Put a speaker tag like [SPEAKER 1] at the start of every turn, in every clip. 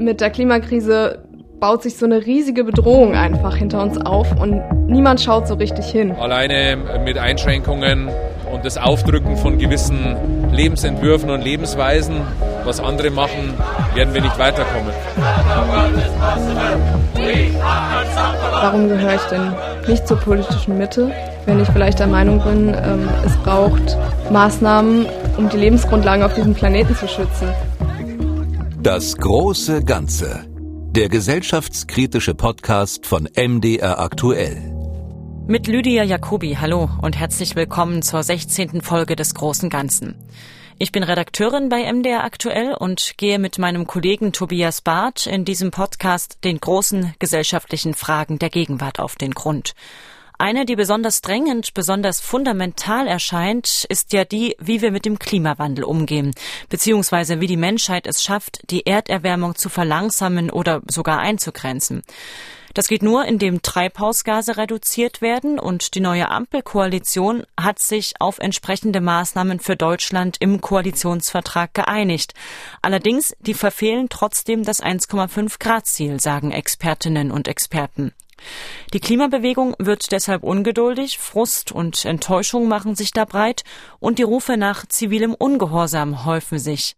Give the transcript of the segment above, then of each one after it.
[SPEAKER 1] mit der Klimakrise baut sich so eine riesige Bedrohung einfach hinter uns auf und niemand schaut so richtig hin.
[SPEAKER 2] Alleine mit Einschränkungen und das Aufdrücken von gewissen Lebensentwürfen und Lebensweisen, was andere machen, werden wir nicht weiterkommen.
[SPEAKER 1] Warum gehöre ich denn nicht zur politischen Mitte, wenn ich vielleicht der Meinung bin, ähm, es braucht Maßnahmen, um die Lebensgrundlagen auf diesem Planeten zu schützen?
[SPEAKER 3] Das große Ganze. Der gesellschaftskritische Podcast von MDR aktuell.
[SPEAKER 4] Mit Lydia Jacobi, hallo und herzlich willkommen zur 16. Folge des Großen Ganzen. Ich bin Redakteurin bei MDR aktuell und gehe mit meinem Kollegen Tobias Barth in diesem Podcast den großen gesellschaftlichen Fragen der Gegenwart auf den Grund. Eine, die besonders drängend, besonders fundamental erscheint, ist ja die, wie wir mit dem Klimawandel umgehen, beziehungsweise wie die Menschheit es schafft, die Erderwärmung zu verlangsamen oder sogar einzugrenzen. Das geht nur, indem Treibhausgase reduziert werden und die neue Ampelkoalition hat sich auf entsprechende Maßnahmen für Deutschland im Koalitionsvertrag geeinigt. Allerdings, die verfehlen trotzdem das 1,5 Grad Ziel, sagen Expertinnen und Experten. Die Klimabewegung wird deshalb ungeduldig, Frust und Enttäuschung machen sich da breit und die Rufe nach zivilem Ungehorsam häufen sich.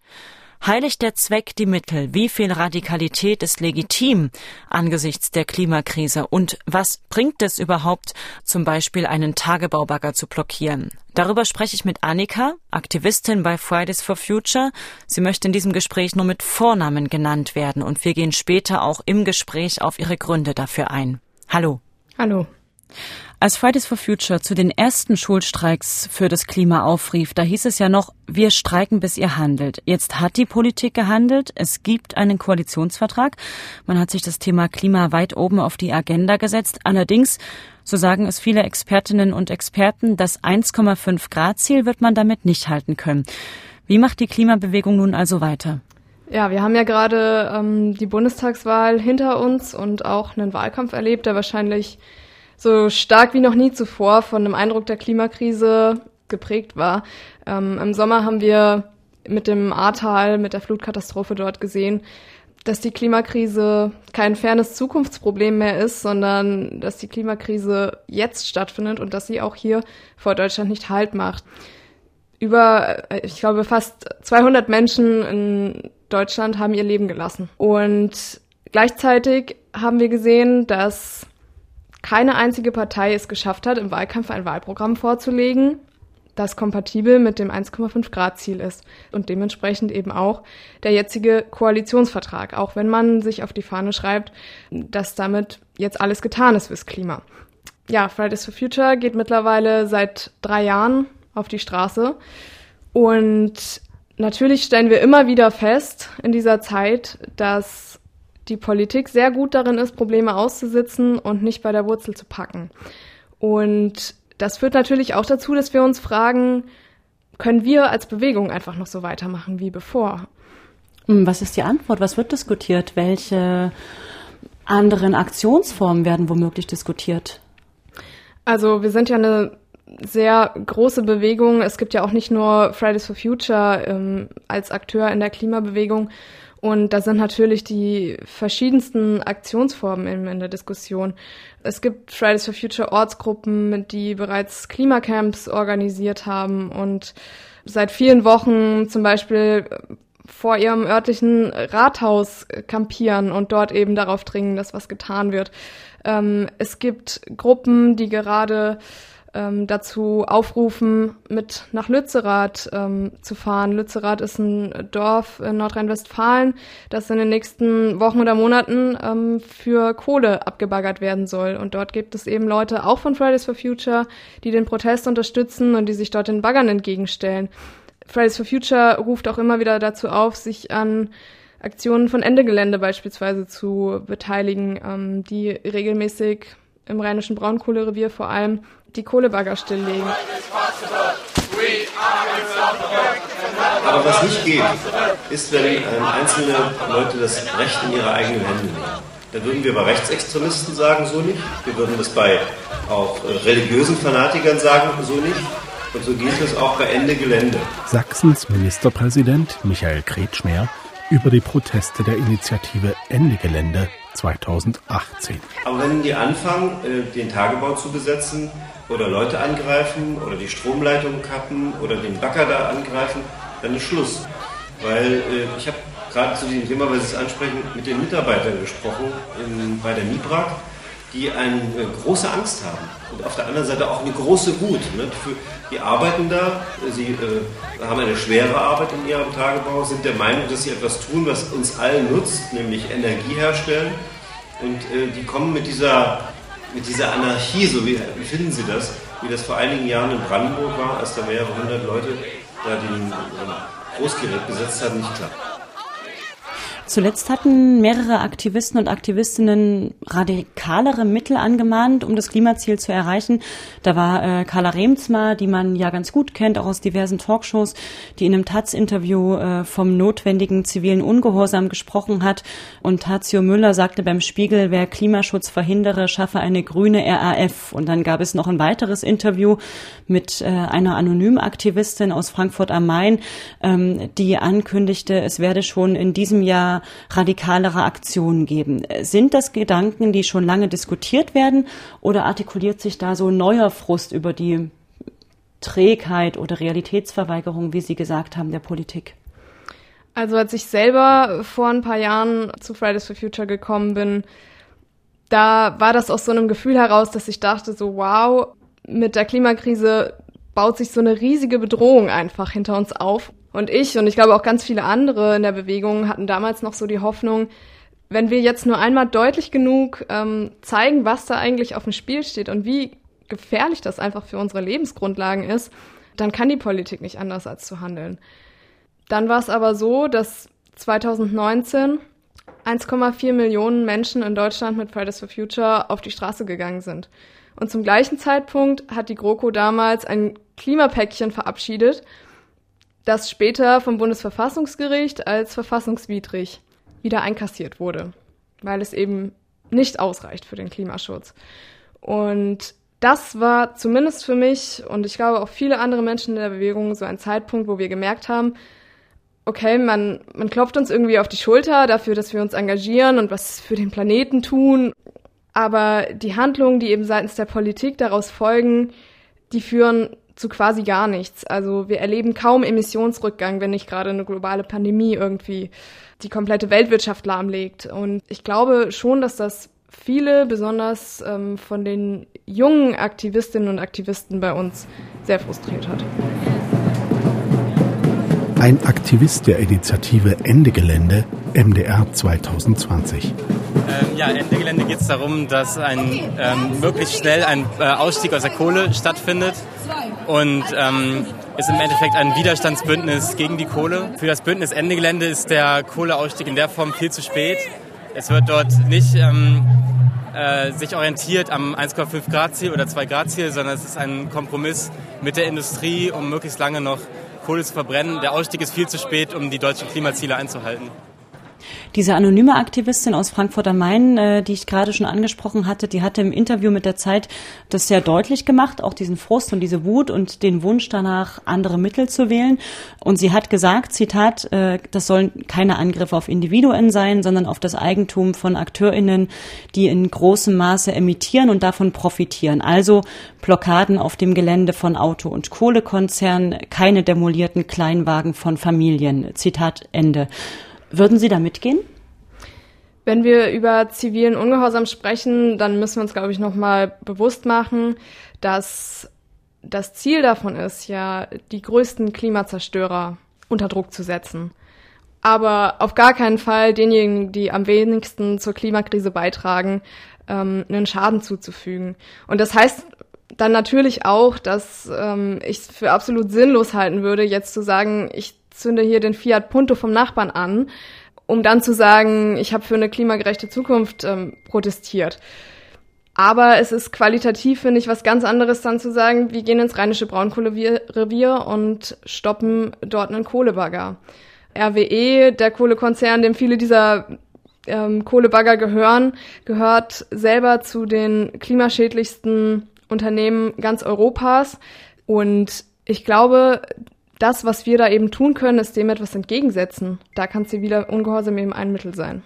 [SPEAKER 4] Heiligt der Zweck die Mittel? Wie viel Radikalität ist legitim angesichts der Klimakrise? Und was bringt es überhaupt, zum Beispiel einen Tagebaubagger zu blockieren? Darüber spreche ich mit Annika, Aktivistin bei Fridays for Future. Sie möchte in diesem Gespräch nur mit Vornamen genannt werden und wir gehen später auch im Gespräch auf ihre Gründe dafür ein. Hallo.
[SPEAKER 1] Hallo.
[SPEAKER 4] Als Fridays for Future zu den ersten Schulstreiks für das Klima aufrief, da hieß es ja noch, wir streiken, bis ihr handelt. Jetzt hat die Politik gehandelt. Es gibt einen Koalitionsvertrag. Man hat sich das Thema Klima weit oben auf die Agenda gesetzt. Allerdings, so sagen es viele Expertinnen und Experten, das 1,5 Grad Ziel wird man damit nicht halten können. Wie macht die Klimabewegung nun also weiter?
[SPEAKER 1] Ja, wir haben ja gerade ähm, die Bundestagswahl hinter uns und auch einen Wahlkampf erlebt, der wahrscheinlich so stark wie noch nie zuvor von einem Eindruck der Klimakrise geprägt war. Ähm, Im Sommer haben wir mit dem Ahrtal, mit der Flutkatastrophe dort gesehen, dass die Klimakrise kein fernes Zukunftsproblem mehr ist, sondern dass die Klimakrise jetzt stattfindet und dass sie auch hier vor Deutschland nicht Halt macht. Über, äh, ich glaube, fast 200 Menschen in Deutschland haben ihr Leben gelassen. Und gleichzeitig haben wir gesehen, dass keine einzige Partei es geschafft hat, im Wahlkampf ein Wahlprogramm vorzulegen, das kompatibel mit dem 1,5 Grad Ziel ist und dementsprechend eben auch der jetzige Koalitionsvertrag, auch wenn man sich auf die Fahne schreibt, dass damit jetzt alles getan ist fürs Klima. Ja, Fridays for Future geht mittlerweile seit drei Jahren auf die Straße und natürlich stellen wir immer wieder fest in dieser Zeit, dass die Politik sehr gut darin ist, Probleme auszusitzen und nicht bei der Wurzel zu packen. Und das führt natürlich auch dazu, dass wir uns fragen, können wir als Bewegung einfach noch so weitermachen wie bevor?
[SPEAKER 4] Hm, was ist die Antwort? Was wird diskutiert? Welche anderen Aktionsformen werden womöglich diskutiert?
[SPEAKER 1] Also wir sind ja eine sehr große Bewegung. Es gibt ja auch nicht nur Fridays for Future ähm, als Akteur in der Klimabewegung, und da sind natürlich die verschiedensten Aktionsformen in, in der Diskussion. Es gibt Fridays for Future Ortsgruppen, die bereits Klimacamps organisiert haben und seit vielen Wochen zum Beispiel vor ihrem örtlichen Rathaus kampieren und dort eben darauf dringen, dass was getan wird. Ähm, es gibt Gruppen, die gerade ähm, dazu aufrufen, mit nach Lützerath ähm, zu fahren. Lützerath ist ein Dorf in Nordrhein-Westfalen, das in den nächsten Wochen oder Monaten ähm, für Kohle abgebaggert werden soll. Und dort gibt es eben Leute, auch von Fridays for Future, die den Protest unterstützen und die sich dort den Baggern entgegenstellen. Fridays for Future ruft auch immer wieder dazu auf, sich an Aktionen von Ende Gelände beispielsweise zu beteiligen, ähm, die regelmäßig im rheinischen Braunkohlerevier vor allem die Kohlebagger stilllegen.
[SPEAKER 5] Aber was nicht geht, ist, wenn ähm, einzelne Leute das Recht in ihre eigenen Hände nehmen. Da würden wir bei Rechtsextremisten sagen, so nicht. Wir würden das bei auch äh, religiösen Fanatikern sagen, so nicht. Und so geht es auch bei Ende Gelände.
[SPEAKER 6] Sachsens Ministerpräsident Michael Kretschmer über die Proteste der Initiative Ende Gelände 2018.
[SPEAKER 5] Aber wenn die anfangen, äh, den Tagebau zu besetzen oder Leute angreifen oder die Stromleitung kappen oder den Bagger da angreifen, dann ist Schluss. Weil äh, ich habe gerade zu diesem Thema, weil Sie es ansprechen, mit den Mitarbeitern gesprochen in, bei der MIBRAG, die eine große Angst haben und auf der anderen Seite auch eine große Wut. Ne? Die arbeiten da, sie äh, haben eine schwere Arbeit in ihrem Tagebau, sind der Meinung, dass sie etwas tun, was uns allen nutzt, nämlich Energie herstellen. Und äh, die kommen mit dieser, mit dieser Anarchie, so wie, wie finden Sie das, wie das vor einigen Jahren in Brandenburg war, als da mehrere hundert Leute da den Großgerät besetzt haben, nicht klar.
[SPEAKER 4] Zuletzt hatten mehrere Aktivisten und Aktivistinnen radikalere Mittel angemahnt, um das Klimaziel zu erreichen. Da war äh, Carla Remsmar, die man ja ganz gut kennt, auch aus diversen Talkshows, die in einem Taz-Interview äh, vom notwendigen zivilen Ungehorsam gesprochen hat. Und Tazio Müller sagte beim Spiegel, wer Klimaschutz verhindere, schaffe eine grüne RAF. Und dann gab es noch ein weiteres Interview mit äh, einer anonymen Aktivistin aus Frankfurt am Main, ähm, die ankündigte, es werde schon in diesem Jahr radikalere Aktionen geben. Sind das Gedanken, die schon lange diskutiert werden oder artikuliert sich da so neuer Frust über die Trägheit oder Realitätsverweigerung, wie Sie gesagt haben, der Politik?
[SPEAKER 1] Also als ich selber vor ein paar Jahren zu Fridays for Future gekommen bin, da war das aus so einem Gefühl heraus, dass ich dachte so, wow, mit der Klimakrise baut sich so eine riesige Bedrohung einfach hinter uns auf. Und ich und ich glaube auch ganz viele andere in der Bewegung hatten damals noch so die Hoffnung, wenn wir jetzt nur einmal deutlich genug ähm, zeigen, was da eigentlich auf dem Spiel steht und wie gefährlich das einfach für unsere Lebensgrundlagen ist, dann kann die Politik nicht anders als zu handeln. Dann war es aber so, dass 2019 1,4 Millionen Menschen in Deutschland mit Fridays for Future auf die Straße gegangen sind. Und zum gleichen Zeitpunkt hat die GroKo damals ein Klimapäckchen verabschiedet, das später vom Bundesverfassungsgericht als verfassungswidrig wieder einkassiert wurde, weil es eben nicht ausreicht für den Klimaschutz. Und das war zumindest für mich und ich glaube auch viele andere Menschen in der Bewegung so ein Zeitpunkt, wo wir gemerkt haben, okay, man, man klopft uns irgendwie auf die Schulter dafür, dass wir uns engagieren und was für den Planeten tun. Aber die Handlungen, die eben seitens der Politik daraus folgen, die führen zu quasi gar nichts. Also wir erleben kaum Emissionsrückgang, wenn nicht gerade eine globale Pandemie irgendwie die komplette Weltwirtschaft lahmlegt. Und ich glaube schon, dass das viele, besonders ähm, von den jungen Aktivistinnen und Aktivisten bei uns, sehr frustriert hat.
[SPEAKER 6] Ein Aktivist der Initiative Ende Gelände, MDR 2020.
[SPEAKER 7] Ähm, ja, Ende Gelände geht es darum, dass ein, ähm, möglichst schnell ein äh, Ausstieg aus der Kohle stattfindet und ähm, ist im Endeffekt ein Widerstandsbündnis gegen die Kohle. Für das Bündnis Ende Gelände ist der Kohleausstieg in der Form viel zu spät. Es wird dort nicht ähm, äh, sich orientiert am 1,5 Grad Ziel oder 2 Grad Ziel, sondern es ist ein Kompromiss mit der Industrie, um möglichst lange noch Kohle zu verbrennen. Der Ausstieg ist viel zu spät, um die deutschen Klimaziele einzuhalten.
[SPEAKER 4] Diese anonyme Aktivistin aus Frankfurt am Main, äh, die ich gerade schon angesprochen hatte, die hatte im Interview mit der Zeit das sehr deutlich gemacht, auch diesen Frust und diese Wut und den Wunsch danach, andere Mittel zu wählen. Und sie hat gesagt, Zitat, äh, das sollen keine Angriffe auf Individuen sein, sondern auf das Eigentum von AkteurInnen, die in großem Maße emittieren und davon profitieren. Also Blockaden auf dem Gelände von Auto- und Kohlekonzernen, keine demolierten Kleinwagen von Familien. Zitat Ende. Würden Sie da mitgehen?
[SPEAKER 1] Wenn wir über zivilen Ungehorsam sprechen, dann müssen wir uns, glaube ich, nochmal bewusst machen, dass das Ziel davon ist, ja, die größten Klimazerstörer unter Druck zu setzen. Aber auf gar keinen Fall denjenigen, die am wenigsten zur Klimakrise beitragen, ähm, einen Schaden zuzufügen. Und das heißt dann natürlich auch, dass ähm, ich es für absolut sinnlos halten würde, jetzt zu sagen, ich zünde hier den Fiat Punto vom Nachbarn an, um dann zu sagen, ich habe für eine klimagerechte Zukunft ähm, protestiert. Aber es ist qualitativ, finde ich, was ganz anderes dann zu sagen, wir gehen ins rheinische Braunkohlerevier und stoppen dort einen Kohlebagger. RWE, der Kohlekonzern, dem viele dieser ähm, Kohlebagger gehören, gehört selber zu den klimaschädlichsten Unternehmen ganz Europas. Und ich glaube, das, was wir da eben tun können, ist dem etwas entgegensetzen. Da kann ziviler Ungehorsam eben ein Mittel sein.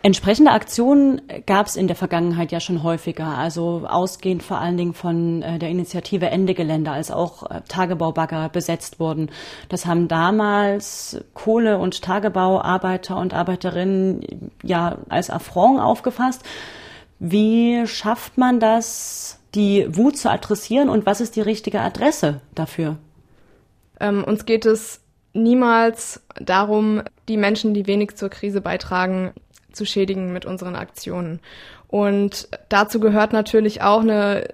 [SPEAKER 4] Entsprechende Aktionen gab es in der Vergangenheit ja schon häufiger, also ausgehend vor allen Dingen von äh, der Initiative Ende Gelände, als auch äh, Tagebaubagger besetzt wurden. Das haben damals Kohle- und Tagebauarbeiter und Arbeiterinnen ja als Affront aufgefasst. Wie schafft man das, die Wut zu adressieren und was ist die richtige Adresse dafür?
[SPEAKER 1] Ähm, uns geht es niemals darum, die Menschen, die wenig zur Krise beitragen, zu schädigen mit unseren Aktionen. Und dazu gehört natürlich auch eine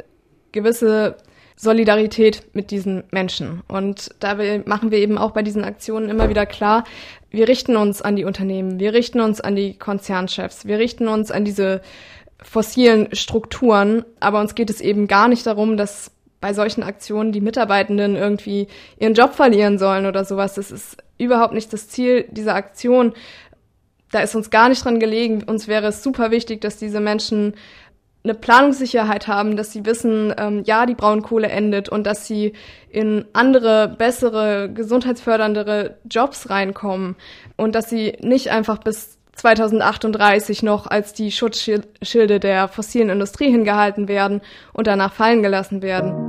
[SPEAKER 1] gewisse Solidarität mit diesen Menschen. Und da machen wir eben auch bei diesen Aktionen immer wieder klar, wir richten uns an die Unternehmen, wir richten uns an die Konzernchefs, wir richten uns an diese fossilen Strukturen, aber uns geht es eben gar nicht darum, dass bei solchen Aktionen die Mitarbeitenden irgendwie ihren Job verlieren sollen oder sowas. Das ist überhaupt nicht das Ziel dieser Aktion. Da ist uns gar nicht dran gelegen. Uns wäre es super wichtig, dass diese Menschen eine Planungssicherheit haben, dass sie wissen, ähm, ja, die Braunkohle endet und dass sie in andere, bessere, gesundheitsförderndere Jobs reinkommen und dass sie nicht einfach bis 2038 noch als die Schutzschilde der fossilen Industrie hingehalten werden und danach fallen gelassen werden.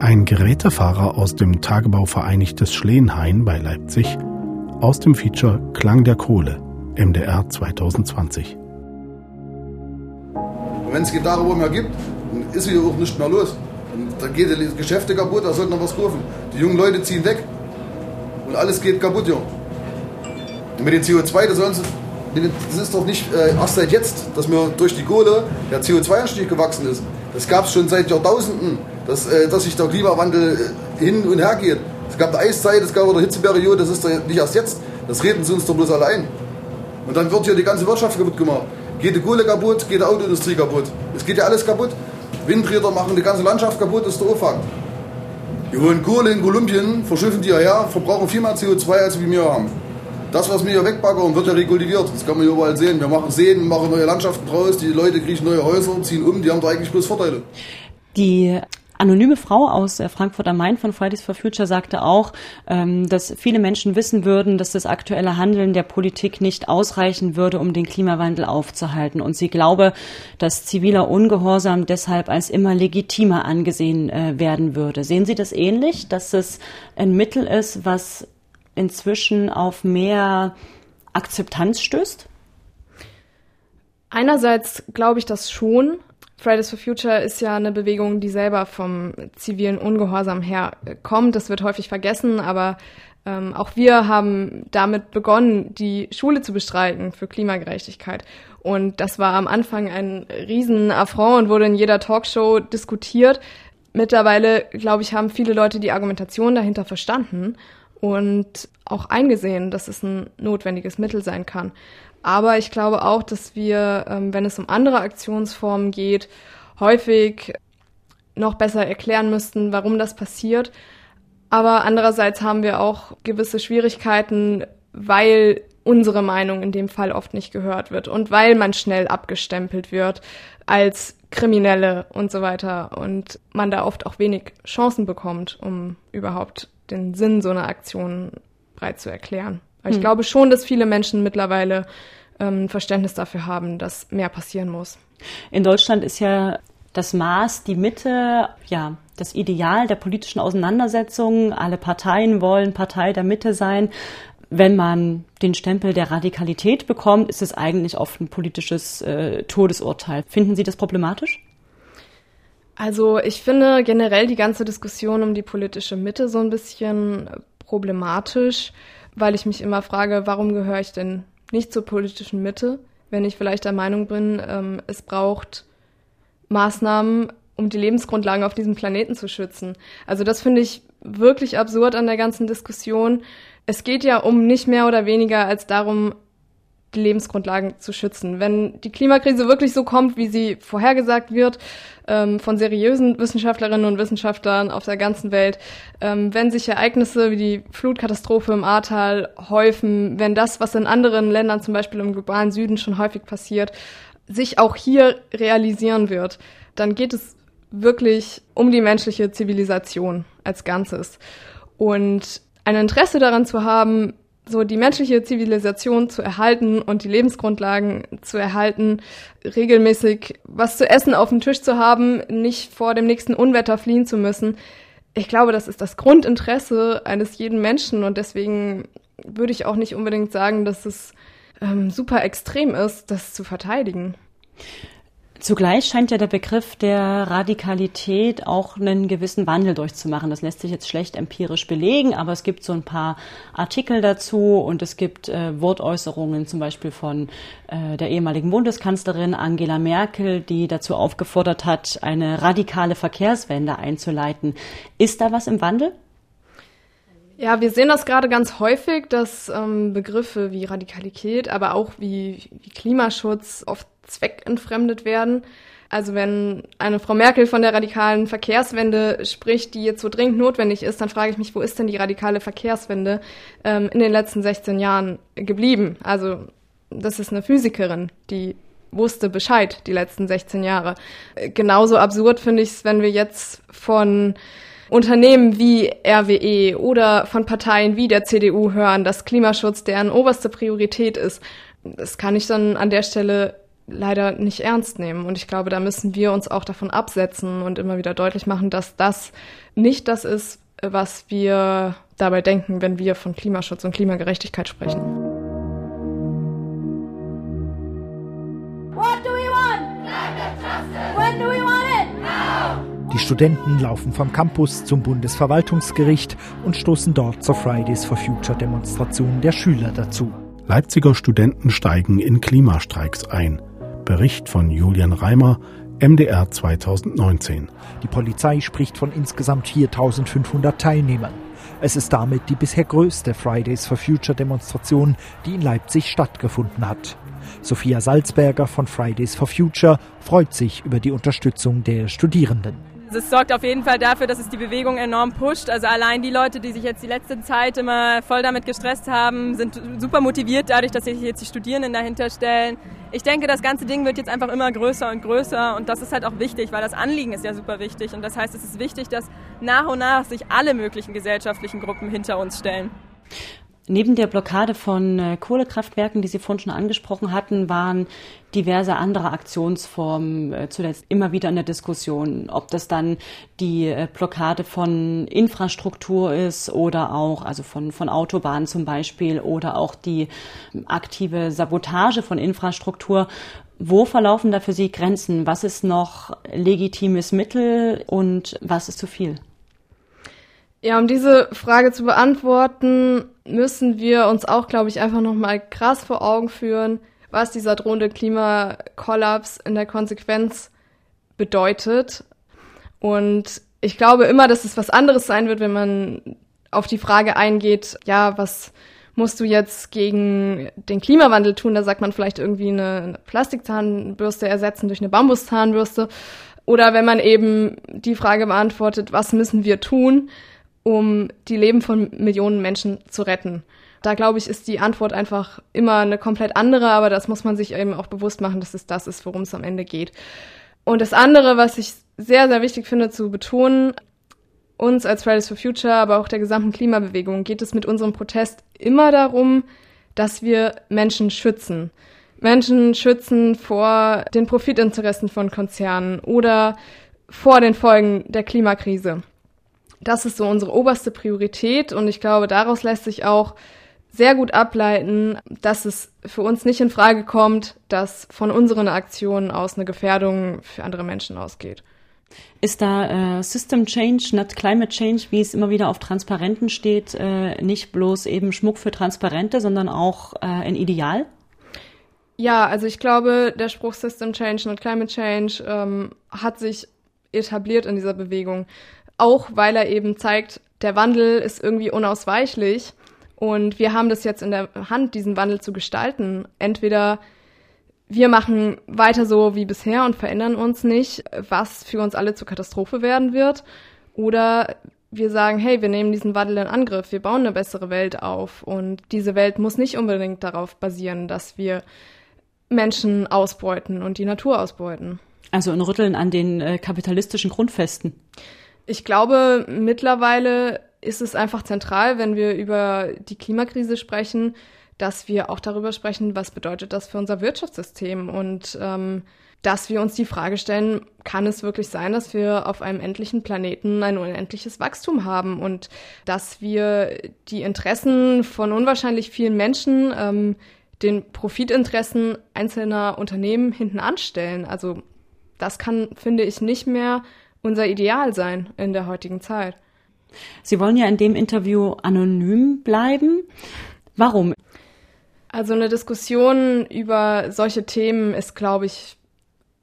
[SPEAKER 6] Ein Gerätefahrer aus dem Tagebau Vereinigtes Schlehenhain bei Leipzig aus dem Feature Klang der Kohle, MDR 2020.
[SPEAKER 8] Wenn es Gitarre mehr gibt, dann ist hier auch nicht mehr los. Und da geht die Geschäfte kaputt, da sollte noch was kaufen. Die jungen Leute ziehen weg und alles geht kaputt, ja. Und mit dem CO2, das, das ist doch nicht äh, erst seit jetzt, dass mir durch die Kohle der CO2-Anstieg gewachsen ist. Das gab es schon seit Jahrtausenden, dass, äh, dass sich der Klimawandel äh, hin und her geht. Es gab eine Eiszeit, es gab eine Hitzeperiode, das ist nicht erst jetzt. Das reden sie uns doch bloß allein. Und dann wird hier die ganze Wirtschaft kaputt gemacht. Geht die Kohle kaputt, geht die Autoindustrie kaputt. Es geht ja alles kaputt. Windräder machen die ganze Landschaft kaputt, das ist der Auffang. Die holen Kohle in Kolumbien, verschiffen die hierher, verbrauchen viel mehr CO2, als wir haben. Das, was wir hier wegbaggern, wird ja reguliert. Das kann man hier überall sehen. Wir machen Seen, machen neue Landschaften draus, die Leute kriegen neue Häuser, ziehen um, die haben da eigentlich bloß Vorteile.
[SPEAKER 4] Die anonyme Frau aus äh, Frankfurt am Main von Fridays for Future sagte auch, ähm, dass viele Menschen wissen würden, dass das aktuelle Handeln der Politik nicht ausreichen würde, um den Klimawandel aufzuhalten. Und sie glaube, dass ziviler Ungehorsam deshalb als immer legitimer angesehen äh, werden würde. Sehen Sie das ähnlich, dass es ein Mittel ist, was inzwischen auf mehr Akzeptanz stößt?
[SPEAKER 1] Einerseits glaube ich das schon. Fridays for Future ist ja eine Bewegung, die selber vom zivilen Ungehorsam her kommt. Das wird häufig vergessen, aber ähm, auch wir haben damit begonnen, die Schule zu bestreiten für Klimagerechtigkeit. Und das war am Anfang ein riesen Affront und wurde in jeder Talkshow diskutiert. Mittlerweile, glaube ich, haben viele Leute die Argumentation dahinter verstanden und auch eingesehen, dass es ein notwendiges Mittel sein kann. Aber ich glaube auch, dass wir, ähm, wenn es um andere Aktionsformen geht, häufig noch besser erklären müssten, warum das passiert. Aber andererseits haben wir auch gewisse Schwierigkeiten, weil unsere Meinung in dem Fall oft nicht gehört wird und weil man schnell abgestempelt wird als Kriminelle und so weiter und man da oft auch wenig Chancen bekommt, um überhaupt den Sinn so einer Aktion breit zu erklären. Aber ich hm. glaube schon, dass viele Menschen mittlerweile ähm, Verständnis dafür haben, dass mehr passieren muss.
[SPEAKER 4] In Deutschland ist ja das Maß, die Mitte, ja, das Ideal der politischen Auseinandersetzung. Alle Parteien wollen Partei der Mitte sein. Wenn man den Stempel der Radikalität bekommt, ist es eigentlich oft ein politisches äh, Todesurteil. Finden Sie das problematisch?
[SPEAKER 1] Also ich finde generell die ganze Diskussion um die politische Mitte so ein bisschen problematisch, weil ich mich immer frage, warum gehöre ich denn nicht zur politischen Mitte, wenn ich vielleicht der Meinung bin, ähm, es braucht Maßnahmen, um die Lebensgrundlagen auf diesem Planeten zu schützen. Also das finde ich wirklich absurd an der ganzen Diskussion. Es geht ja um nicht mehr oder weniger als darum, die Lebensgrundlagen zu schützen. Wenn die Klimakrise wirklich so kommt, wie sie vorhergesagt wird, ähm, von seriösen Wissenschaftlerinnen und Wissenschaftlern auf der ganzen Welt, ähm, wenn sich Ereignisse wie die Flutkatastrophe im Ahrtal häufen, wenn das, was in anderen Ländern, zum Beispiel im globalen Süden schon häufig passiert, sich auch hier realisieren wird, dann geht es wirklich um die menschliche Zivilisation. als Ganzes. Und ein Interesse daran zu haben, so die menschliche Zivilisation zu erhalten und die Lebensgrundlagen zu erhalten, regelmäßig was zu essen auf dem Tisch zu haben, nicht vor dem nächsten Unwetter fliehen zu müssen. Ich glaube, das ist das Grundinteresse eines jeden Menschen und deswegen würde ich auch nicht unbedingt sagen, dass es ähm, super extrem ist, das zu verteidigen.
[SPEAKER 4] Zugleich scheint ja der Begriff der Radikalität auch einen gewissen Wandel durchzumachen. Das lässt sich jetzt schlecht empirisch belegen, aber es gibt so ein paar Artikel dazu und es gibt äh, Wortäußerungen zum Beispiel von äh, der ehemaligen Bundeskanzlerin Angela Merkel, die dazu aufgefordert hat, eine radikale Verkehrswende einzuleiten. Ist da was im Wandel?
[SPEAKER 1] Ja, wir sehen das gerade ganz häufig, dass ähm, Begriffe wie Radikalität, aber auch wie, wie Klimaschutz oft zweckentfremdet werden. Also wenn eine Frau Merkel von der radikalen Verkehrswende spricht, die jetzt so dringend notwendig ist, dann frage ich mich, wo ist denn die radikale Verkehrswende ähm, in den letzten 16 Jahren geblieben? Also das ist eine Physikerin, die wusste Bescheid die letzten 16 Jahre. Genauso absurd finde ich es, wenn wir jetzt von Unternehmen wie RWE oder von Parteien wie der CDU hören, dass Klimaschutz deren oberste Priorität ist. Das kann ich dann an der Stelle leider nicht ernst nehmen. Und ich glaube, da müssen wir uns auch davon absetzen und immer wieder deutlich machen, dass das nicht das ist, was wir dabei denken, wenn wir von Klimaschutz und Klimagerechtigkeit sprechen.
[SPEAKER 9] Die Studenten laufen vom Campus zum Bundesverwaltungsgericht und stoßen dort zur Fridays for Future Demonstration der Schüler dazu.
[SPEAKER 6] Leipziger Studenten steigen in Klimastreiks ein. Bericht von Julian Reimer, MDR 2019.
[SPEAKER 9] Die Polizei spricht von insgesamt 4500 Teilnehmern. Es ist damit die bisher größte Fridays for Future Demonstration, die in Leipzig stattgefunden hat. Sophia Salzberger von Fridays for Future freut sich über die Unterstützung der Studierenden.
[SPEAKER 10] Es sorgt auf jeden Fall dafür, dass es die Bewegung enorm pusht. Also allein die Leute, die sich jetzt die letzte Zeit immer voll damit gestresst haben, sind super motiviert dadurch, dass sich jetzt die Studierenden dahinter stellen. Ich denke, das ganze Ding wird jetzt einfach immer größer und größer und das ist halt auch wichtig, weil das Anliegen ist ja super wichtig und das heißt, es ist wichtig, dass nach und nach sich alle möglichen gesellschaftlichen Gruppen hinter uns stellen.
[SPEAKER 4] Neben der Blockade von äh, Kohlekraftwerken, die Sie vorhin schon angesprochen hatten, waren diverse andere Aktionsformen äh, zuletzt immer wieder in der Diskussion. Ob das dann die äh, Blockade von Infrastruktur ist oder auch, also von, von Autobahnen zum Beispiel, oder auch die aktive Sabotage von Infrastruktur. Wo verlaufen da für Sie Grenzen? Was ist noch legitimes Mittel und was ist zu viel?
[SPEAKER 1] Ja, um diese Frage zu beantworten, müssen wir uns auch, glaube ich, einfach nochmal krass vor Augen führen, was dieser drohende Klimakollaps in der Konsequenz bedeutet. Und ich glaube immer, dass es was anderes sein wird, wenn man auf die Frage eingeht, ja, was musst du jetzt gegen den Klimawandel tun? Da sagt man vielleicht irgendwie eine Plastikzahnbürste ersetzen durch eine Bambuszahnbürste. Oder wenn man eben die Frage beantwortet, was müssen wir tun? um die Leben von Millionen Menschen zu retten. Da glaube ich, ist die Antwort einfach immer eine komplett andere, aber das muss man sich eben auch bewusst machen, dass es das ist, worum es am Ende geht. Und das andere, was ich sehr, sehr wichtig finde zu betonen, uns als Fridays for Future, aber auch der gesamten Klimabewegung geht es mit unserem Protest immer darum, dass wir Menschen schützen. Menschen schützen vor den Profitinteressen von Konzernen oder vor den Folgen der Klimakrise. Das ist so unsere oberste Priorität und ich glaube, daraus lässt sich auch sehr gut ableiten, dass es für uns nicht in Frage kommt, dass von unseren Aktionen aus eine Gefährdung für andere Menschen ausgeht.
[SPEAKER 4] Ist da äh, System Change, not Climate Change, wie es immer wieder auf Transparenten steht, äh, nicht bloß eben Schmuck für Transparente, sondern auch äh, ein Ideal?
[SPEAKER 1] Ja, also ich glaube, der Spruch System Change, not Climate Change ähm, hat sich etabliert in dieser Bewegung auch weil er eben zeigt, der Wandel ist irgendwie unausweichlich und wir haben das jetzt in der Hand, diesen Wandel zu gestalten. Entweder wir machen weiter so wie bisher und verändern uns nicht, was für uns alle zur Katastrophe werden wird, oder wir sagen, hey, wir nehmen diesen Wandel in Angriff, wir bauen eine bessere Welt auf und diese Welt muss nicht unbedingt darauf basieren, dass wir Menschen ausbeuten und die Natur ausbeuten.
[SPEAKER 4] Also ein Rütteln an den äh, kapitalistischen Grundfesten.
[SPEAKER 1] Ich glaube, mittlerweile ist es einfach zentral, wenn wir über die Klimakrise sprechen, dass wir auch darüber sprechen, was bedeutet das für unser Wirtschaftssystem und ähm, dass wir uns die Frage stellen, kann es wirklich sein, dass wir auf einem endlichen Planeten ein unendliches Wachstum haben und dass wir die Interessen von unwahrscheinlich vielen Menschen ähm, den Profitinteressen einzelner Unternehmen hinten anstellen. Also das kann, finde ich, nicht mehr unser Ideal sein in der heutigen Zeit.
[SPEAKER 4] Sie wollen ja in dem Interview anonym bleiben. Warum?
[SPEAKER 1] Also eine Diskussion über solche Themen ist, glaube ich,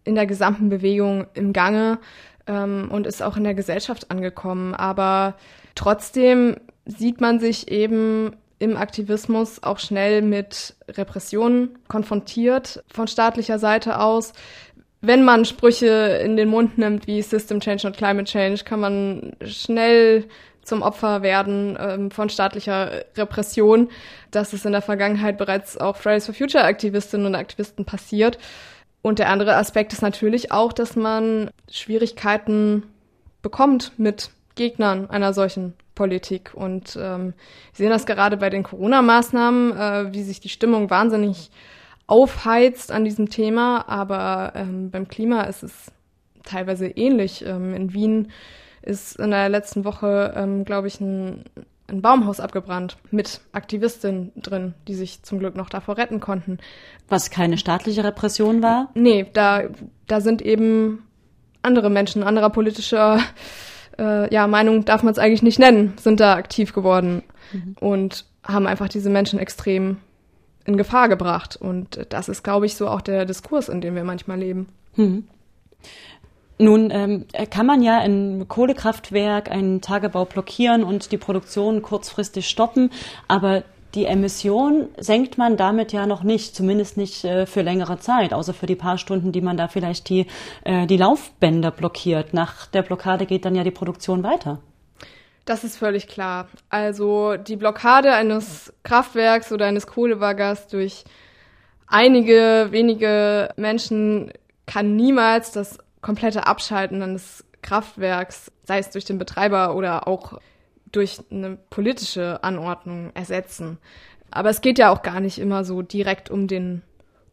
[SPEAKER 1] in der gesamten Bewegung im Gange ähm, und ist auch in der Gesellschaft angekommen. Aber trotzdem sieht man sich eben im Aktivismus auch schnell mit Repressionen konfrontiert von staatlicher Seite aus. Wenn man Sprüche in den Mund nimmt wie System Change und Climate Change, kann man schnell zum Opfer werden ähm, von staatlicher Repression. Das ist in der Vergangenheit bereits auch Fridays for Future Aktivistinnen und Aktivisten passiert. Und der andere Aspekt ist natürlich auch, dass man Schwierigkeiten bekommt mit Gegnern einer solchen Politik. Und ähm, wir sehen das gerade bei den Corona-Maßnahmen, äh, wie sich die Stimmung wahnsinnig aufheizt an diesem Thema. Aber ähm, beim Klima ist es teilweise ähnlich. Ähm, in Wien ist in der letzten Woche, ähm, glaube ich, ein ein Baumhaus abgebrannt mit Aktivistinnen drin, die sich zum Glück noch davor retten konnten.
[SPEAKER 4] Was keine staatliche Repression war?
[SPEAKER 1] Nee, da, da sind eben andere Menschen, anderer politischer äh, ja, Meinung darf man es eigentlich nicht nennen, sind da aktiv geworden mhm. und haben einfach diese Menschen extrem in Gefahr gebracht. Und das ist, glaube ich, so auch der Diskurs, in dem wir manchmal leben. Mhm.
[SPEAKER 4] Nun ähm, kann man ja ein Kohlekraftwerk einen Tagebau blockieren und die Produktion kurzfristig stoppen, aber die Emission senkt man damit ja noch nicht, zumindest nicht äh, für längere Zeit, außer für die paar Stunden, die man da vielleicht die, äh, die Laufbänder blockiert. Nach der Blockade geht dann ja die Produktion weiter.
[SPEAKER 1] Das ist völlig klar. Also die Blockade eines Kraftwerks oder eines Kohlebaggers durch einige wenige Menschen kann niemals das komplette Abschalten eines Kraftwerks, sei es durch den Betreiber oder auch durch eine politische Anordnung ersetzen. Aber es geht ja auch gar nicht immer so direkt um den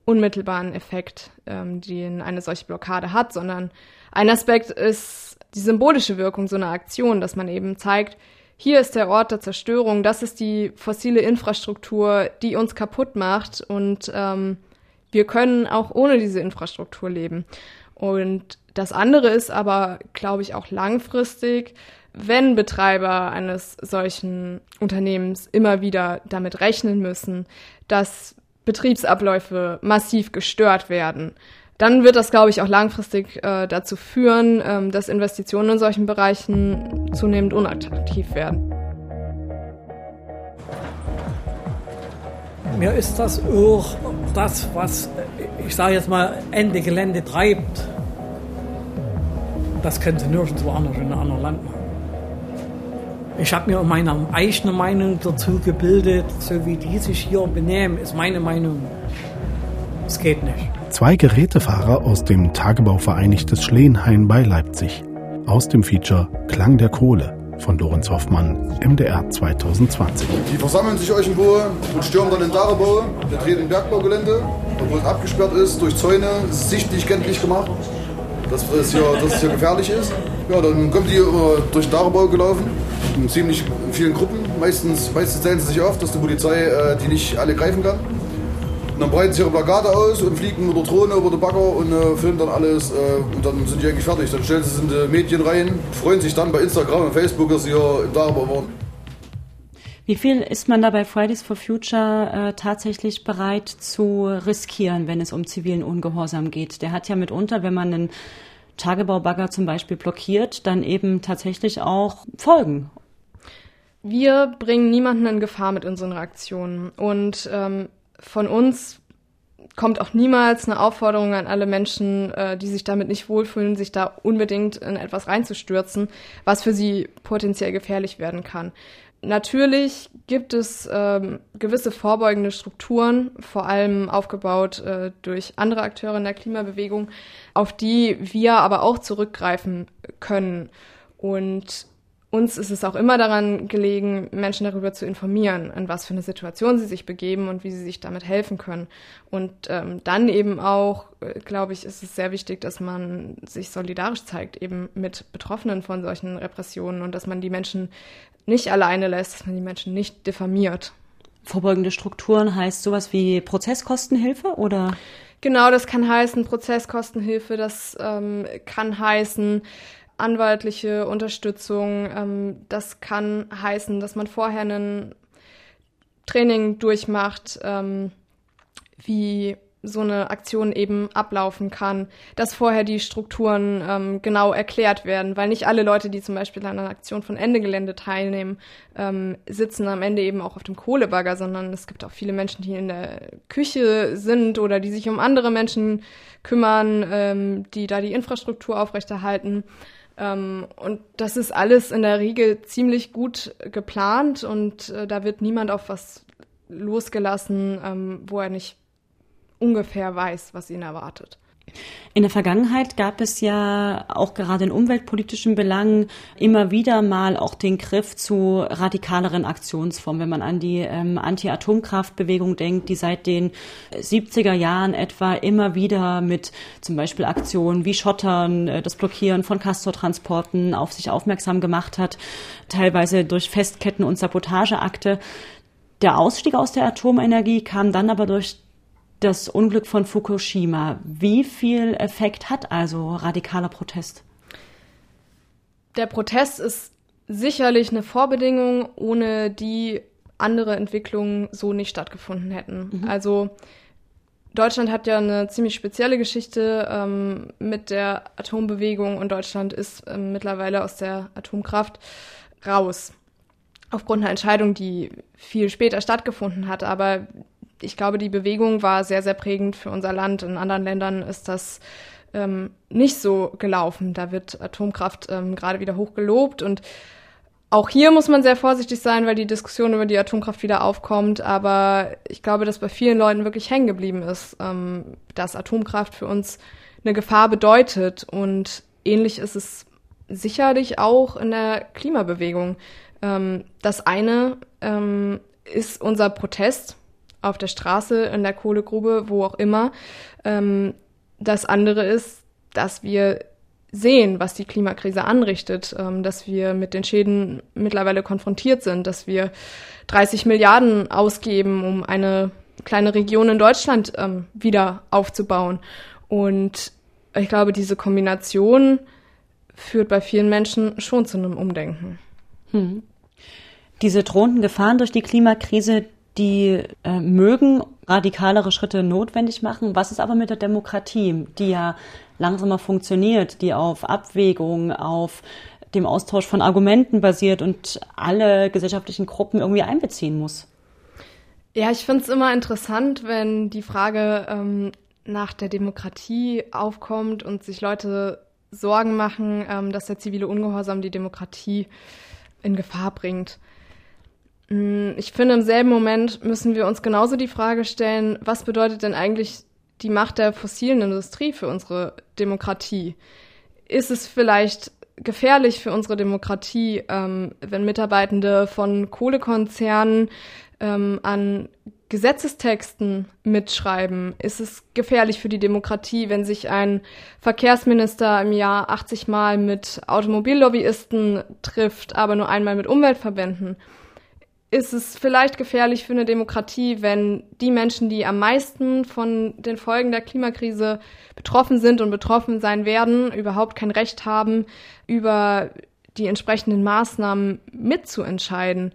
[SPEAKER 1] unmittelbaren Effekt, ähm, den eine solche Blockade hat, sondern ein Aspekt ist die symbolische Wirkung so einer Aktion, dass man eben zeigt, hier ist der Ort der Zerstörung, das ist die fossile Infrastruktur, die uns kaputt macht und ähm, wir können auch ohne diese Infrastruktur leben. Und das andere ist aber, glaube ich, auch langfristig, wenn Betreiber eines solchen Unternehmens immer wieder damit rechnen müssen, dass Betriebsabläufe massiv gestört werden, dann wird das, glaube ich, auch langfristig äh, dazu führen, ähm, dass Investitionen in solchen Bereichen zunehmend unattraktiv werden.
[SPEAKER 11] Mir ist das auch das, was ich sage jetzt mal Ende Gelände treibt. Das könnte nirgendwo anders in einem anderen Land machen. Ich habe mir meine eigene Meinung dazu gebildet, so wie die sich hier benehmen, ist meine Meinung. Es geht nicht.
[SPEAKER 6] Zwei Gerätefahrer aus dem Tagebau Vereinigtes Schleenhain bei Leipzig. Aus dem Feature Klang der Kohle von Lorenz Hoffmann, MDR 2020.
[SPEAKER 8] Die versammeln sich irgendwo und stürmen dann den Tagebau, betreten Bergbaugelände, obwohl es abgesperrt ist durch Zäune, sichtlich kenntlich gemacht dass es hier, dass es hier gefährlich ist. Ja, dann kommen die immer durch den Tagebau gelaufen, in ziemlich vielen Gruppen. Meistens, meistens stellen sie sich auf, dass die Polizei äh, die nicht alle greifen kann. Dann breiten sie ihre Plakate aus und fliegen mit der Drohne über den Bagger und äh, filmen dann alles äh, und dann sind die eigentlich fertig. Dann stellen sie es in die Medien rein, freuen sich dann bei Instagram und Facebook, dass sie hier im Tagebau waren.
[SPEAKER 4] Wie viel ist man da bei Fridays for Future äh, tatsächlich bereit zu riskieren, wenn es um zivilen Ungehorsam geht? Der hat ja mitunter, wenn man einen Tagebaubagger zum Beispiel blockiert, dann eben tatsächlich auch Folgen.
[SPEAKER 1] Wir bringen niemanden in Gefahr mit unseren Aktionen. Und ähm, von uns kommt auch niemals eine Aufforderung an alle Menschen, äh, die sich damit nicht wohlfühlen, sich da unbedingt in etwas reinzustürzen, was für sie potenziell gefährlich werden kann. Natürlich gibt es ähm, gewisse vorbeugende Strukturen, vor allem aufgebaut äh, durch andere Akteure in der Klimabewegung, auf die wir aber auch zurückgreifen können. Und uns ist es auch immer daran gelegen, Menschen darüber zu informieren, in was für eine Situation sie sich begeben und wie sie sich damit helfen können. Und ähm, dann eben auch, äh, glaube ich, ist es sehr wichtig, dass man sich solidarisch zeigt, eben mit Betroffenen von solchen Repressionen und dass man die Menschen nicht alleine lässt, dass man die Menschen nicht diffamiert.
[SPEAKER 4] Vorbeugende Strukturen heißt sowas wie Prozesskostenhilfe oder?
[SPEAKER 1] Genau, das kann heißen Prozesskostenhilfe, das ähm, kann heißen, anwaltliche Unterstützung. Ähm, das kann heißen, dass man vorher ein Training durchmacht, ähm, wie so eine Aktion eben ablaufen kann, dass vorher die Strukturen ähm, genau erklärt werden, weil nicht alle Leute, die zum Beispiel an einer Aktion von Ende Gelände teilnehmen, ähm, sitzen am Ende eben auch auf dem Kohlebagger, sondern es gibt auch viele Menschen, die in der Küche sind oder die sich um andere Menschen kümmern, ähm, die da die Infrastruktur aufrechterhalten. Ähm, und das ist alles in der Regel ziemlich gut geplant und äh, da wird niemand auf was losgelassen, ähm, wo er nicht ungefähr weiß, was ihn erwartet.
[SPEAKER 4] In der Vergangenheit gab es ja auch gerade in umweltpolitischen Belangen immer wieder mal auch den Griff zu radikaleren Aktionsformen, wenn man an die ähm, Anti-Atomkraftbewegung denkt, die seit den 70er Jahren etwa immer wieder mit zum Beispiel Aktionen wie Schottern, äh, das Blockieren von Castortransporten auf sich aufmerksam gemacht hat, teilweise durch Festketten und Sabotageakte. Der Ausstieg aus der Atomenergie kam dann aber durch das Unglück von Fukushima. Wie viel Effekt hat also radikaler Protest?
[SPEAKER 1] Der Protest ist sicherlich eine Vorbedingung, ohne die andere Entwicklungen so nicht stattgefunden hätten. Mhm. Also Deutschland hat ja eine ziemlich spezielle Geschichte ähm, mit der Atombewegung und Deutschland ist ähm, mittlerweile aus der Atomkraft raus. Aufgrund einer Entscheidung, die viel später stattgefunden hat. Aber ich glaube, die Bewegung war sehr, sehr prägend für unser Land. In anderen Ländern ist das ähm, nicht so gelaufen. Da wird Atomkraft ähm, gerade wieder hoch gelobt und auch hier muss man sehr vorsichtig sein, weil die Diskussion über die Atomkraft wieder aufkommt. Aber ich glaube, dass bei vielen Leuten wirklich hängen geblieben ist, ähm, dass Atomkraft für uns eine Gefahr bedeutet. Und ähnlich ist es sicherlich auch in der Klimabewegung. Ähm, das eine ähm, ist unser Protest auf der Straße, in der Kohlegrube, wo auch immer. Ähm, das andere ist, dass wir sehen, was die Klimakrise anrichtet, ähm, dass wir mit den Schäden mittlerweile konfrontiert sind, dass wir 30 Milliarden ausgeben, um eine kleine Region in Deutschland ähm, wieder aufzubauen. Und ich glaube, diese Kombination führt bei vielen Menschen schon zu einem Umdenken. Hm.
[SPEAKER 4] Diese drohenden Gefahren durch die Klimakrise, die äh, mögen radikalere Schritte notwendig machen. Was ist aber mit der Demokratie, die ja langsamer funktioniert, die auf Abwägung, auf dem Austausch von Argumenten basiert und alle gesellschaftlichen Gruppen irgendwie einbeziehen muss?
[SPEAKER 1] Ja, ich finde es immer interessant, wenn die Frage ähm, nach der Demokratie aufkommt und sich Leute Sorgen machen, ähm, dass der zivile Ungehorsam die Demokratie in Gefahr bringt. Mm, ich finde, im selben Moment müssen wir uns genauso die Frage stellen, was bedeutet denn eigentlich die Macht der fossilen Industrie für unsere Demokratie? Ist es vielleicht gefährlich für unsere Demokratie, ähm, wenn Mitarbeitende von Kohlekonzernen ähm, an Gesetzestexten mitschreiben? Ist es gefährlich für die Demokratie, wenn sich ein Verkehrsminister im Jahr 80 Mal mit Automobillobbyisten trifft, aber nur einmal mit Umweltverbänden? Ist es vielleicht gefährlich für eine Demokratie, wenn die Menschen, die am meisten von den Folgen der Klimakrise betroffen sind und betroffen sein werden, überhaupt kein Recht haben, über die entsprechenden Maßnahmen mitzuentscheiden.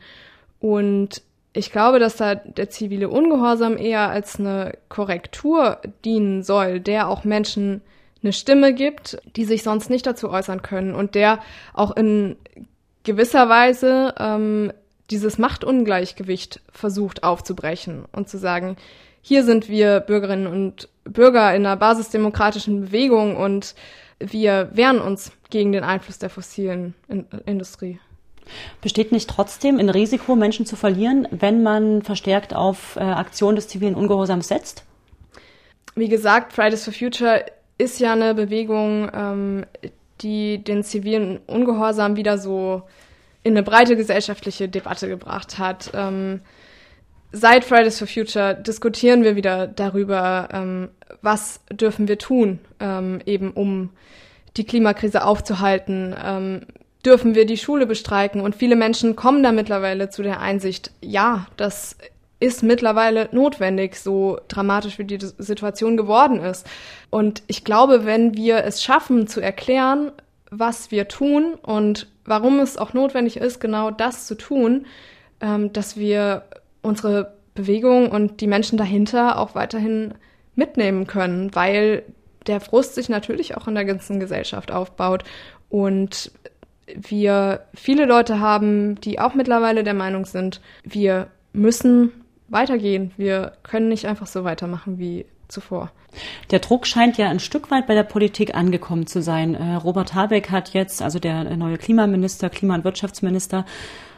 [SPEAKER 1] Und ich glaube, dass da der zivile Ungehorsam eher als eine Korrektur dienen soll, der auch Menschen eine Stimme gibt, die sich sonst nicht dazu äußern können und der auch in gewisser Weise ähm, dieses Machtungleichgewicht versucht aufzubrechen und zu sagen, hier sind wir Bürgerinnen und Bürger in einer basisdemokratischen Bewegung und wir wehren uns gegen den Einfluss der fossilen in Industrie.
[SPEAKER 4] Besteht nicht trotzdem ein Risiko, Menschen zu verlieren, wenn man verstärkt auf äh, Aktionen des zivilen Ungehorsams setzt?
[SPEAKER 1] Wie gesagt, Fridays for Future ist ja eine Bewegung, ähm, die den zivilen Ungehorsam wieder so in eine breite gesellschaftliche Debatte gebracht hat. Ähm, seit Fridays for Future diskutieren wir wieder darüber, ähm, was dürfen wir tun, ähm, eben um die Klimakrise aufzuhalten. Ähm, dürfen wir die Schule bestreiken? Und viele Menschen kommen da mittlerweile zu der Einsicht, ja, das ist mittlerweile notwendig, so dramatisch wie die Situation geworden ist. Und ich glaube, wenn wir es schaffen zu erklären, was wir tun und warum es auch notwendig ist, genau das zu tun, ähm, dass wir unsere Bewegung und die Menschen dahinter auch weiterhin mitnehmen können, weil der Frust sich natürlich auch in der ganzen Gesellschaft aufbaut und wir viele Leute haben, die auch mittlerweile der Meinung sind, wir müssen weitergehen. Wir können nicht einfach so weitermachen wie zuvor.
[SPEAKER 4] Der Druck scheint ja ein Stück weit bei der Politik angekommen zu sein. Äh, Robert Habeck hat jetzt, also der neue Klimaminister, Klima- und Wirtschaftsminister,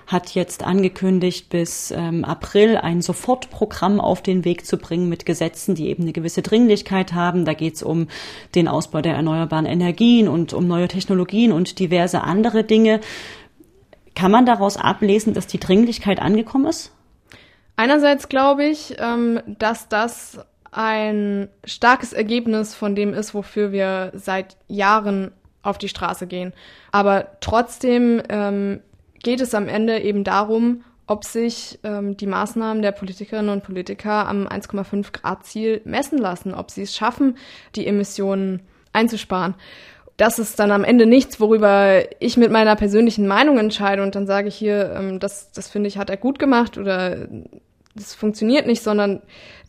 [SPEAKER 4] hat jetzt angekündigt, bis ähm, April ein Sofortprogramm auf den Weg zu bringen mit Gesetzen, die eben eine gewisse Dringlichkeit haben. Da geht es um den Ausbau der erneuerbaren Energien und um neue Technologien und diverse andere Dinge. Kann man daraus ablesen, dass die Dringlichkeit angekommen ist?
[SPEAKER 1] Einerseits glaube ich, ähm, dass das ein starkes Ergebnis von dem ist, wofür wir seit Jahren auf die Straße gehen. Aber trotzdem ähm, geht es am Ende eben darum, ob sich ähm, die Maßnahmen der Politikerinnen und Politiker am 1,5 Grad Ziel messen lassen, ob sie es schaffen, die Emissionen einzusparen. Das ist dann am Ende nichts, worüber ich mit meiner persönlichen Meinung entscheide und dann sage ich hier, ähm, das, das finde ich, hat er gut gemacht oder das funktioniert nicht, sondern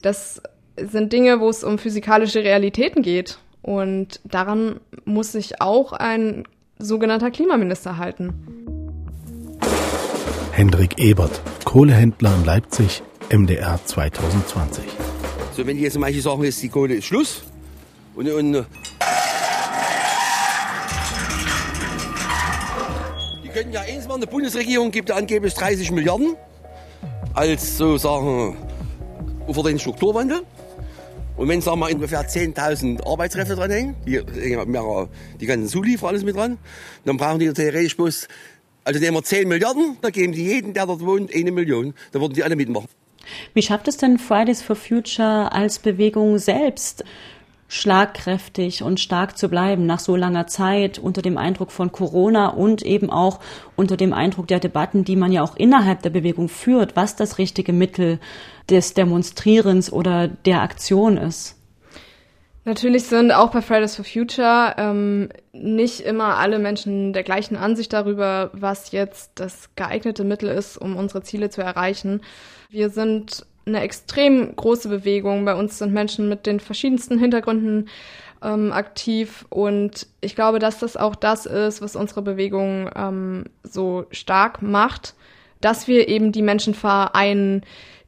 [SPEAKER 1] das sind Dinge, wo es um physikalische Realitäten geht. Und daran muss sich auch ein sogenannter Klimaminister halten.
[SPEAKER 6] Hendrik Ebert, Kohlehändler in Leipzig, MDR 2020.
[SPEAKER 12] So, wenn die jetzt manche sagen, jetzt die Kohle ist Schluss und, und die können ja eins machen, die Bundesregierung gibt angeblich 30 Milliarden als sozusagen für den Strukturwandel. Und wenn, sagen wir, ungefähr 10.000 Arbeitskräfte dran hängen, die, die ganzen Zulieferer alles mit dran, dann brauchen die theoretisch bloß, also nehmen wir 10 Milliarden, da geben die jeden, der dort wohnt, eine Million, da würden die alle mitmachen.
[SPEAKER 4] Wie schafft es denn Fridays for Future als Bewegung selbst, schlagkräftig und stark zu bleiben nach so langer Zeit unter dem Eindruck von Corona und eben auch unter dem Eindruck der Debatten, die man ja auch innerhalb der Bewegung führt, was das richtige Mittel des Demonstrierens oder der Aktion ist?
[SPEAKER 1] Natürlich sind auch bei Fridays for Future ähm, nicht immer alle Menschen der gleichen Ansicht darüber, was jetzt das geeignete Mittel ist, um unsere Ziele zu erreichen. Wir sind eine extrem große Bewegung. Bei uns sind Menschen mit den verschiedensten Hintergründen ähm, aktiv und ich glaube, dass das auch das ist, was unsere Bewegung ähm, so stark macht, dass wir eben die Menschen vereinen,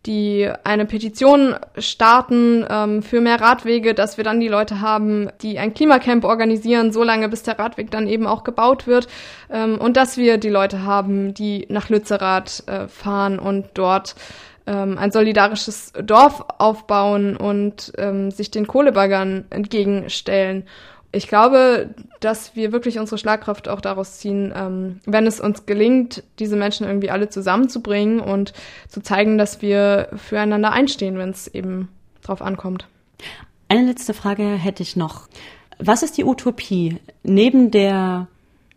[SPEAKER 1] die eine Petition starten ähm, für mehr Radwege, dass wir dann die Leute haben, die ein Klimacamp organisieren, so lange bis der Radweg dann eben auch gebaut wird ähm, und dass wir die Leute haben, die nach Lützerath äh, fahren und dort ähm, ein solidarisches Dorf aufbauen und ähm, sich den Kohlebaggern entgegenstellen. Ich glaube, dass wir wirklich unsere Schlagkraft auch daraus ziehen, ähm, wenn es uns gelingt, diese Menschen irgendwie alle zusammenzubringen und zu zeigen, dass wir füreinander einstehen, wenn es eben drauf ankommt.
[SPEAKER 4] Eine letzte Frage hätte ich noch. Was ist die Utopie neben der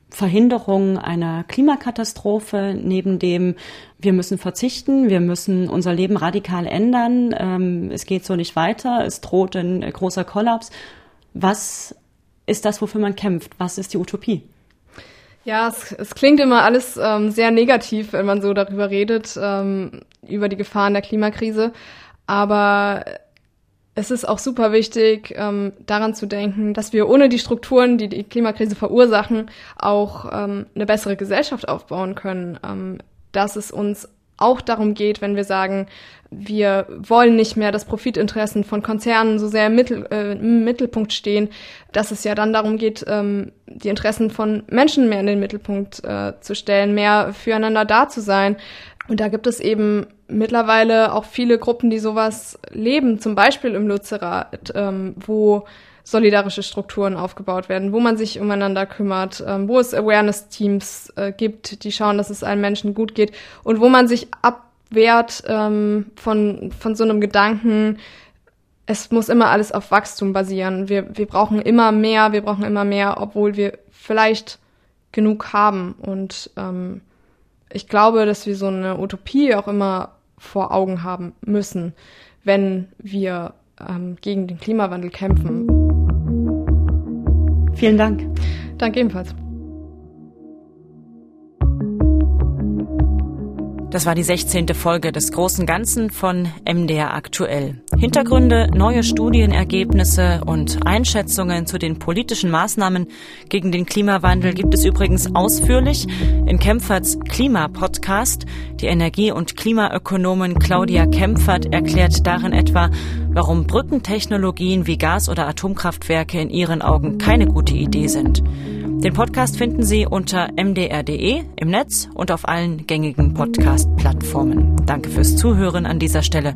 [SPEAKER 4] Verhinderung einer Klimakatastrophe, neben dem wir müssen verzichten, wir müssen unser Leben radikal ändern, ähm, es geht so nicht weiter, es droht ein großer Kollaps. Was ist das, wofür man kämpft? Was ist die Utopie?
[SPEAKER 1] Ja, es, es klingt immer alles ähm, sehr negativ, wenn man so darüber redet, ähm, über die Gefahren der Klimakrise. Aber es ist auch super wichtig, ähm, daran zu denken, dass wir ohne die Strukturen, die die Klimakrise verursachen, auch ähm, eine bessere Gesellschaft aufbauen können. Ähm, dass es uns auch darum geht, wenn wir sagen, wir wollen nicht mehr, dass Profitinteressen von Konzernen so sehr im, Mittel, äh, im Mittelpunkt stehen, dass es ja dann darum geht, ähm, die Interessen von Menschen mehr in den Mittelpunkt äh, zu stellen, mehr füreinander da zu sein. Und da gibt es eben mittlerweile auch viele Gruppen, die sowas leben, zum Beispiel im Lützerath, ähm, wo solidarische Strukturen aufgebaut werden, wo man sich umeinander kümmert, ähm, wo es Awareness-Teams äh, gibt, die schauen, dass es allen Menschen gut geht und wo man sich abwehrt ähm, von, von so einem Gedanken, es muss immer alles auf Wachstum basieren. Wir, wir brauchen immer mehr, wir brauchen immer mehr, obwohl wir vielleicht genug haben. Und ähm, ich glaube, dass wir so eine Utopie auch immer vor Augen haben müssen, wenn wir ähm, gegen den Klimawandel kämpfen.
[SPEAKER 13] Vielen Dank.
[SPEAKER 1] Danke ebenfalls.
[SPEAKER 4] Das war die 16. Folge des Großen Ganzen von MDR Aktuell. Hintergründe, neue Studienergebnisse und Einschätzungen zu den politischen Maßnahmen gegen den Klimawandel gibt es übrigens ausführlich in Kempferts Klimapodcast. Die Energie- und Klimaökonomin Claudia Kempfert erklärt darin etwa, warum Brückentechnologien wie Gas- oder Atomkraftwerke in ihren Augen keine gute Idee sind. Den Podcast finden Sie unter mdr.de im Netz und auf allen gängigen Podcast-Plattformen. Danke fürs Zuhören an dieser Stelle